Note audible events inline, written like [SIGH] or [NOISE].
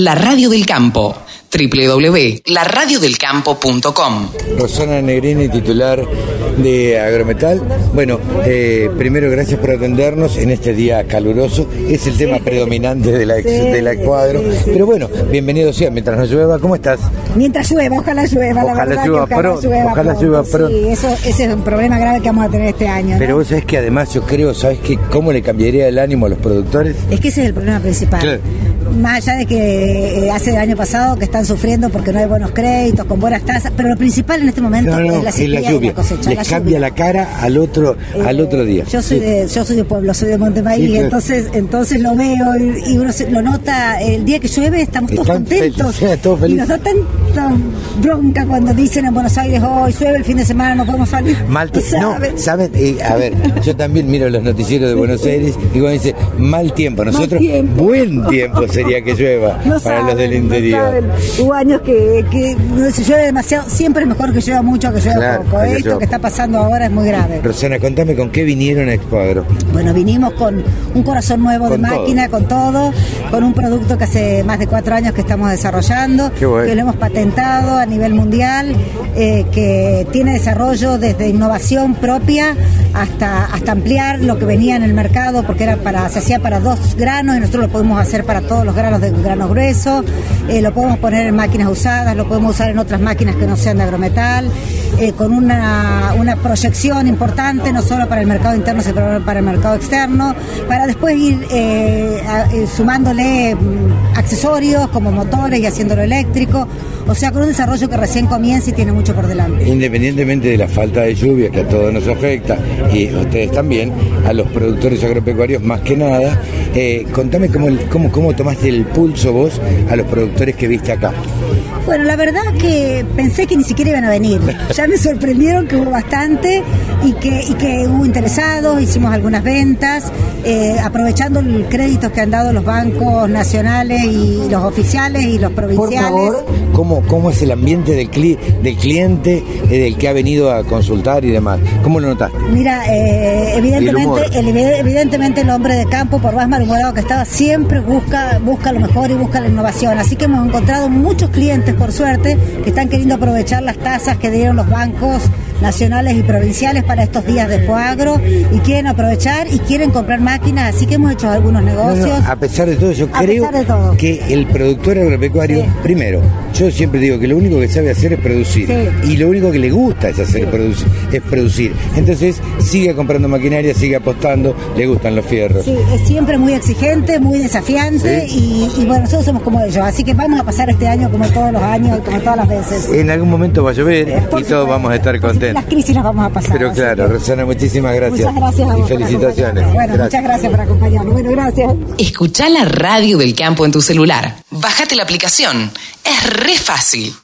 La Radio del Campo www.laradiodelcampo.com Rosana Negrini, titular de Agrometal. Bueno, eh, primero gracias por atendernos en este día caluroso. Es el tema predominante de la, de la cuadro. Pero bueno, bienvenido sea. Mientras no llueva, ¿cómo estás? Mientras llueva, ojalá llueva. Ojalá la verdad llueva, que ojalá pero- llueva ojalá pronto. llueva, pero- Sí, eso, ese es un problema grave que vamos a tener este año. ¿no? Pero vos sabés que además yo creo, ¿sabes qué? ¿Cómo le cambiaría el ánimo a los productores? Es que ese es el problema principal. Claro. Más allá de que eh, hace el año pasado que están sufriendo porque no hay buenos créditos, con buenas tasas, pero lo principal en este momento No, no, es la es sequía la y lluvia. la cosecha. Les la cambia lluvia. la cara al otro, al Eh, otro día. Yo soy Sí. de, yo soy de pueblo, soy de Montemaí, Sí, y claro. entonces, entonces lo veo y, y uno se- lo nota el día que llueve, estamos todos Están contentos. felices, [LAUGHS] todos Y felices. nos da tanta bronca cuando dicen en Buenos Aires, hoy llueve el fin de semana, no podemos salir. Mal ¿Tú tiempo. No, sabes? ¿saben? Eh, a ver, yo también miro los noticieros de Buenos Aires y cuando dice mal tiempo, nosotros tiempo. buen tiempo [LAUGHS] sería que llueva No para los del interior. Hubo años que, que no, si llueve demasiado, siempre es mejor que llueva mucho que llueva Claro, poco. que Esto que está pasando ahora es muy grave. Rosana, contame con qué vinieron a Expo Agro. Bueno, vinimos con un corazón nuevo de todo. máquina, con todo, con un producto que hace más de cuatro años que estamos desarrollando, bueno. que lo hemos patentado a nivel mundial, eh, que tiene desarrollo desde innovación propia hasta, hasta ampliar lo que venía en el mercado, porque era para, se hacía para dos granos y nosotros lo podemos hacer para todos los granos de granos gruesos, eh, lo podemos poner en máquinas usadas, lo podemos usar en otras máquinas que no sean de agrometal, eh, con una, una proyección importante, no solo para el mercado interno, sino para el mercado externo, para después ir eh, eh, sumándole mm, accesorios como motores y haciéndolo eléctrico, o sea, con un desarrollo que recién comienza y tiene mucho por delante. Independientemente de la falta de lluvia que a todos nos afecta y ustedes también, a los productores agropecuarios más que nada, contame cómo, cómo, cómo tomaste el pulso vos a los productores que viste acá. Bueno, la verdad que pensé que ni siquiera iban a venir. [LAUGHS] Ya me sorprendieron que hubo bastante y que, y que hubo interesados, hicimos algunas ventas, eh, aprovechando el crédito que han dado los bancos nacionales y los oficiales y los Por provinciales. favor, ¿cómo, cómo es el ambiente del, cli- del cliente, eh, del que ha venido a consultar y demás? ¿Cómo lo notaste? Mira, eh, el evidentemente, humor. el, evidentemente el hombre de campo, por más malhumorado que estaba, siempre busca, busca lo mejor y busca la innovación. Así que hemos encontrado muchos clientes, por suerte, que están queriendo aprovechar las tasas que dieron los bancos nacionales y provinciales para estos días de Poagro y quieren aprovechar y quieren comprar máquinas. Así que hemos hecho algunos No, no, negocios. a pesar de todo, yo A creo todo. que el productor agropecuario, Sí. primero, yo siempre digo que lo único que sabe hacer es producir. Sí. Y lo único que le gusta es hacer produc- es producir. Entonces, sigue comprando maquinaria, sigue apostando, le gustan los fierros. Sí, es siempre muy exigente, muy desafiante y, y bueno, nosotros somos como ellos. Así que vamos a pasar este año como todos los años y como todas las veces. En algún momento va a llover Por y supuesto. todos vamos a estar contentos. Las crisis las vamos a pasar. Pero claro, que- Rosana, muchísimas gracias. Muchas gracias a y vos por felicitaciones. Bueno, Gracias. muchas gracias por acompañarnos. Bueno, gracias. Escucha la radio del campo en tu celular. Bájate la aplicación. Es re fácil.